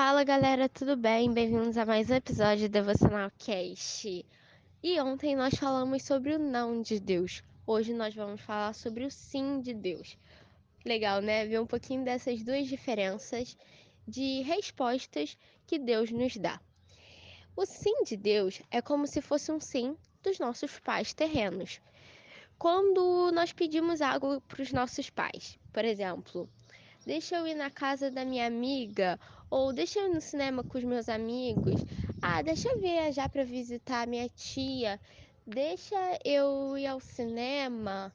Fala galera, tudo bem? Bem-vindos a mais um episódio do Devocional Cast. E ontem nós falamos sobre o não de Deus. Hoje nós vamos falar sobre o sim de Deus. Legal, né? Ver um pouquinho dessas duas diferenças de respostas que Deus nos dá. O sim de Deus é como se fosse um sim dos nossos pais terrenos. Quando nós pedimos algo para os nossos pais, por exemplo, deixa eu ir na casa da minha amiga, ou deixa eu ir no cinema com os meus amigos, ah, deixa eu viajar para visitar minha tia, deixa eu ir ao cinema,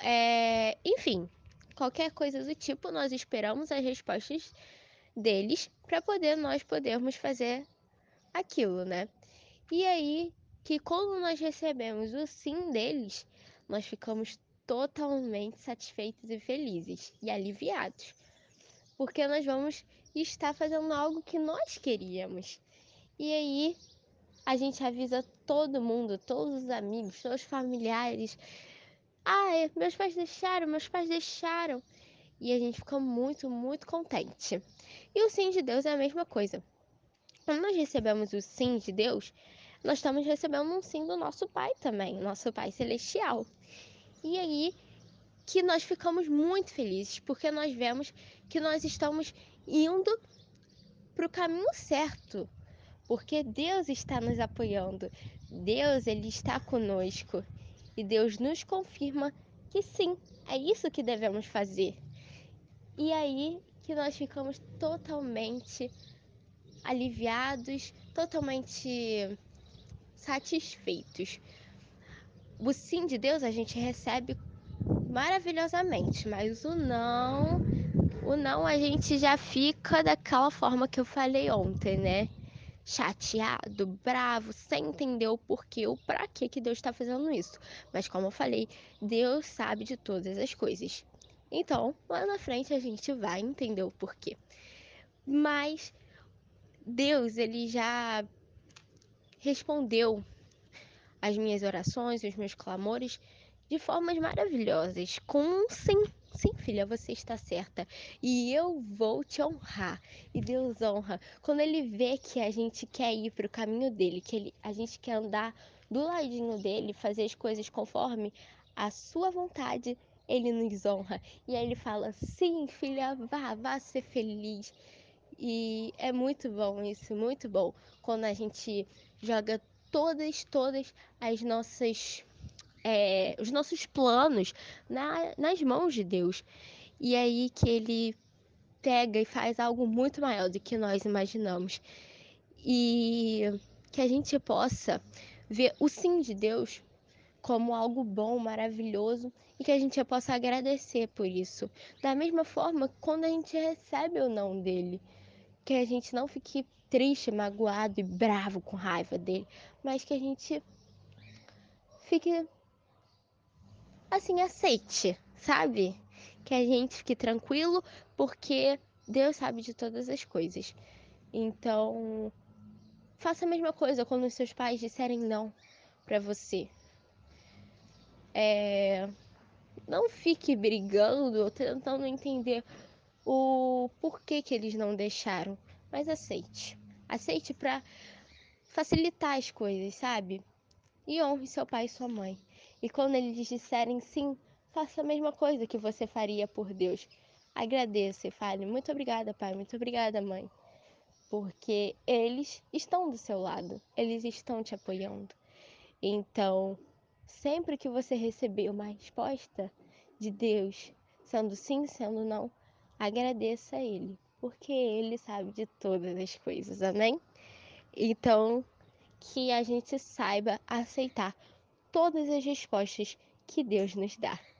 é... enfim, qualquer coisa do tipo, nós esperamos as respostas deles para poder nós podermos fazer aquilo, né? E aí que quando nós recebemos o sim deles, nós ficamos totalmente satisfeitos e felizes e aliviados, porque nós vamos estar fazendo algo que nós queríamos. E aí a gente avisa todo mundo, todos os amigos, todos os familiares. Ah, meus pais deixaram, meus pais deixaram. E a gente fica muito, muito contente. E o sim de Deus é a mesma coisa. Quando nós recebemos o sim de Deus, nós estamos recebendo um sim do nosso Pai também, nosso Pai Celestial. E aí que nós ficamos muito felizes, porque nós vemos que nós estamos indo para o caminho certo, porque Deus está nos apoiando, Deus ele está conosco e Deus nos confirma que sim, é isso que devemos fazer. E aí que nós ficamos totalmente aliviados, totalmente satisfeitos o sim de Deus a gente recebe maravilhosamente, mas o não, o não a gente já fica daquela forma que eu falei ontem, né? Chateado, bravo, sem entender o porquê, o pra que que Deus está fazendo isso. Mas como eu falei, Deus sabe de todas as coisas. Então, lá na frente a gente vai entender o porquê. Mas Deus, ele já respondeu as minhas orações, os meus clamores de formas maravilhosas, com um sim. Sim, filha, você está certa. E eu vou te honrar. E Deus honra. Quando Ele vê que a gente quer ir para o caminho dele, que ele, a gente quer andar do ladinho dele, fazer as coisas conforme a sua vontade, Ele nos honra. E aí Ele fala: sim, filha, vá, vá ser feliz. E é muito bom isso, muito bom. Quando a gente joga todas, todas as nossas, é, os nossos planos na, nas mãos de Deus. E é aí que Ele pega e faz algo muito maior do que nós imaginamos. E que a gente possa ver o sim de Deus como algo bom, maravilhoso e que a gente possa agradecer por isso. Da mesma forma, quando a gente recebe o não dele, que a gente não fique triste, magoado e bravo com raiva dele, mas que a gente fique assim, aceite, sabe? Que a gente fique tranquilo, porque Deus sabe de todas as coisas. Então, faça a mesma coisa quando os seus pais disserem não para você. É... Não fique brigando ou tentando entender o porquê que eles não deixaram, mas aceite. Aceite para facilitar as coisas, sabe? E honre seu pai e sua mãe. E quando eles disserem sim, faça a mesma coisa que você faria por Deus. Agradeça e fale: Muito obrigada, pai, muito obrigada, mãe. Porque eles estão do seu lado, eles estão te apoiando. Então, sempre que você receber uma resposta de Deus, sendo sim, sendo não, agradeça a Ele, porque Ele sabe de todas as coisas, amém? Então, que a gente saiba aceitar todas as respostas que Deus nos dá.